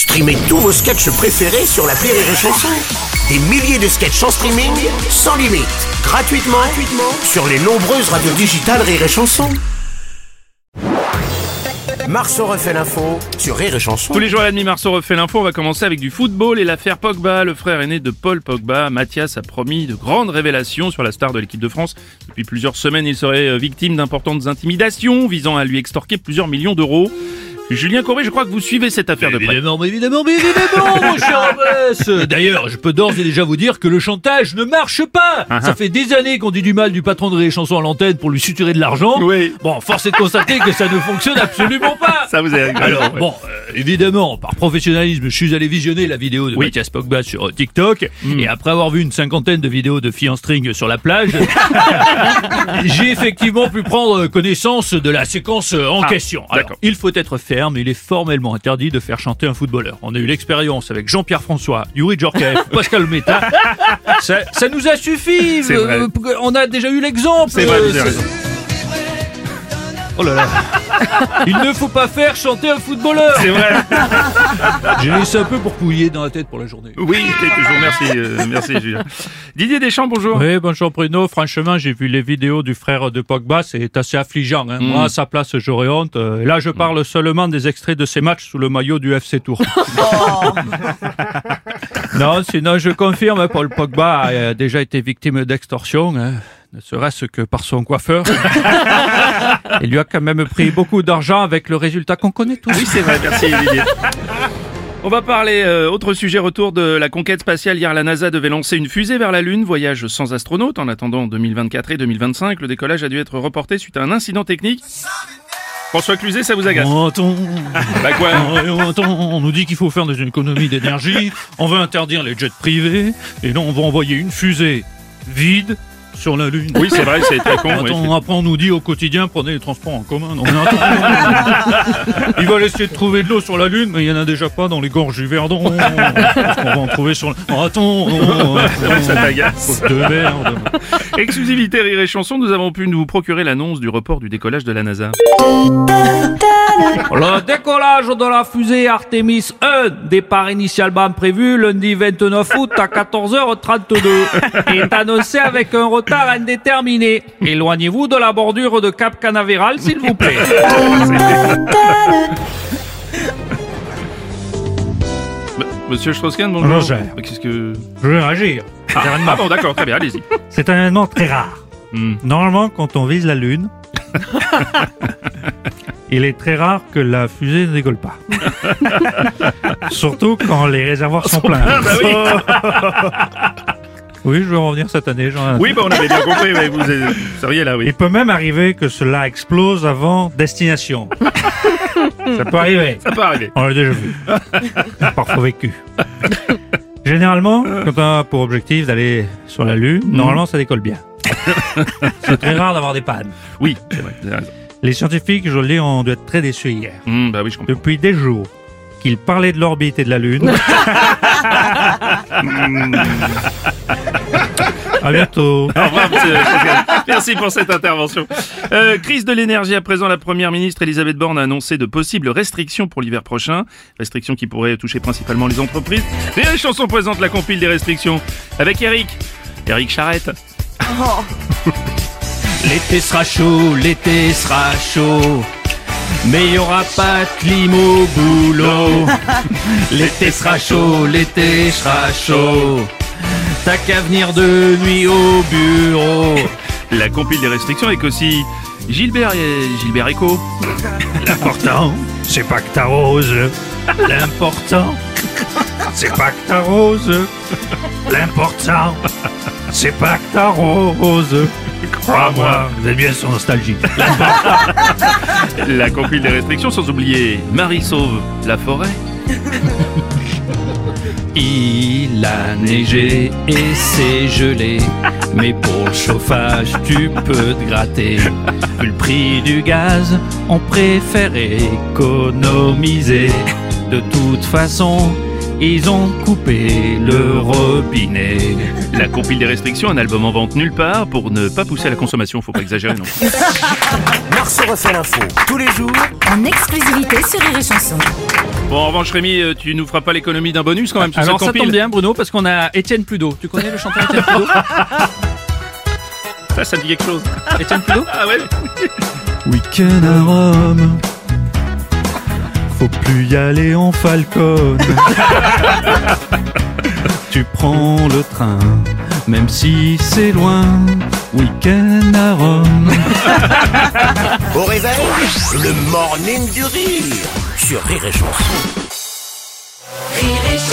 Streamez tous vos sketchs préférés sur la Rire et Chanson. Des milliers de sketchs en streaming, sans limite, gratuitement, gratuitement sur les nombreuses radios digitales Rire et Chanson. Marceau refait l'info sur Rire et. Tous les jours à la demi, Marceau refait l'info. On va commencer avec du football et l'affaire Pogba. Le frère aîné de Paul Pogba, Mathias, a promis de grandes révélations sur la star de l'équipe de France. Depuis plusieurs semaines, il serait euh, victime d'importantes intimidations visant à lui extorquer plusieurs millions d'euros. Julien Courbet, je crois que vous suivez cette affaire de près. Évidemment, mais évidemment, mais évidemment, mon cher. D'ailleurs, je peux d'ores et déjà vous dire que le chantage ne marche pas. Ah, Ça fait des années qu'on dit du mal du patron de les chansons à l'antenne pour lui suturer de l'argent. Oui. Bon, force est de constater que ça ne fonctionne absolument pas. Ça vous est Alors, bon, euh, évidemment, par professionnalisme, je suis allé visionner la vidéo de Oui. Mathias Pogba sur euh, TikTok, Hmm. et après avoir vu une cinquantaine de vidéos de filles en string sur la plage, j'ai effectivement pu prendre connaissance de la séquence euh, en Ah, question. Alors, d'accord. il faut être ferme, il est formellement interdit de faire chanter un footballeur. On a eu l'expérience avec Jean-Pierre François, Yuri Djorkaeff, Pascal Meta. Ça, ça nous a suffi. Euh, on a déjà eu l'exemple. Oh là là. Il ne faut pas faire chanter un footballeur. C'est vrai. J'ai laissé un peu pour couiller dans la tête pour la journée. Oui, toujours. Merci, euh, merci Julien. Didier Deschamps, bonjour. Oui, bonjour Bruno. Franchement, j'ai vu les vidéos du frère de Pogba, c'est assez affligeant. hein. Moi, à sa place, j'aurais honte. Euh, Là, je parle seulement des extraits de ces matchs sous le maillot du FC Tour. non, sinon, je confirme, Paul Pogba a déjà été victime d'extorsion. hein, Ne serait-ce que par son coiffeur. Il lui a quand même pris beaucoup d'argent avec le résultat qu'on connaît tous. Oui, c'est vrai, merci Didier. On va parler euh, autre sujet retour de la conquête spatiale. Hier, la NASA devait lancer une fusée vers la Lune, voyage sans astronaute. En attendant 2024 et 2025, le décollage a dû être reporté suite à un incident technique. François Cluzet, ça vous agace? Attends, Bah quoi? Attends, on nous dit qu'il faut faire des économies d'énergie, on veut interdire les jets privés, et là on va envoyer une fusée vide sur la Lune. Oui, c'est vrai, c'est très con. oui. Attends, après on nous dit au quotidien prenez les transports en commun. Non, mais attends. Ils veulent essayer de trouver de l'eau sur la Lune, mais il y en a déjà pas dans les gorges du Verdon. On va en trouver sur. La... Oh, attends, oh, attends. Ça t'agace. Faute de merde. Exclusivité Rire et Chanson, nous avons pu nous procurer l'annonce du report du décollage de la NASA. Le décollage de la fusée Artemis 1, départ initialement prévu lundi 29 août à 14h32, est annoncé avec un retard indéterminé. Éloignez-vous de la bordure de Cap Canaveral, s'il vous plaît. M- Monsieur Strauss-Kahn, bonjour. Roger. Mais Qu'est-ce que... Je veux réagir. Ah, ah bon, d'accord, très bien, allez-y. C'est un événement très rare. Hmm. Normalement, quand on vise la Lune, il est très rare que la fusée ne décolle pas. Surtout quand les réservoirs sont pleins. Ah bah oui, Oui, je vais revenir cette année. oui bah, on avait bien compris, mais vous, seriez là, oui. Il peut même arriver que cela explose avant destination. Ça peut arriver. Ça peut arriver. On l'a déjà vu. Parfois vécu. Généralement, quand on a pour objectif d'aller sur la Lune, normalement ça décolle bien. C'est très rare d'avoir des pannes. Oui, c'est vrai. Les scientifiques, je le dis, ont dû être très déçus hier. Hmm, bah oui, je comprends. Depuis des jours qu'ils parlaient de l'orbite et de la Lune. à bientôt. Au revoir, monsieur. Merci pour cette intervention. Euh, crise de l'énergie à présent, la première ministre Elisabeth Borne a annoncé de possibles restrictions pour l'hiver prochain. Restrictions qui pourraient toucher principalement les entreprises. Et les chansons présentent la compile des restrictions avec Eric. Eric Charrette. L'été sera chaud, l'été sera chaud. Mais il y aura pas de clim au boulot. L'été sera chaud, l'été sera chaud. T'as qu'à venir de nuit au bureau. La compile des restrictions avec aussi Gilbert et Gilbert Eco. L'important, c'est pas que t'arroses. L'important, c'est pas que t'arroses. L'important, c'est pas que t'arroses. Crois-moi, vous êtes bien sur nostalgie. La compile des restrictions sans oublier Marie Sauve la forêt. Il a neigé et c'est gelé. Mais pour le chauffage, tu peux te gratter. Vu le prix du gaz, on préfère économiser. De toute façon, ils ont coupé le robinet. La compile des restrictions, un album en vente nulle part pour ne pas pousser à la consommation, faut pas exagérer non. Marceau refait l'info tous les jours en exclusivité sur Rire et Chanson. Bon, en revanche, Rémi, euh, tu nous feras pas l'économie d'un bonus quand même sur Alors cette ça compile tombe bien Bruno parce qu'on a Étienne Pludo. Tu connais le chanteur Étienne Pludo Ça, ça dit quelque chose. Étienne Pludo Ah ouais? Week-end à Rome. Faut plus y aller en Falcon. tu prends le train, même si c'est loin. Week-end à Rome. Au réveil, le morning du rire sur Rire et Chanson. Rire et chanson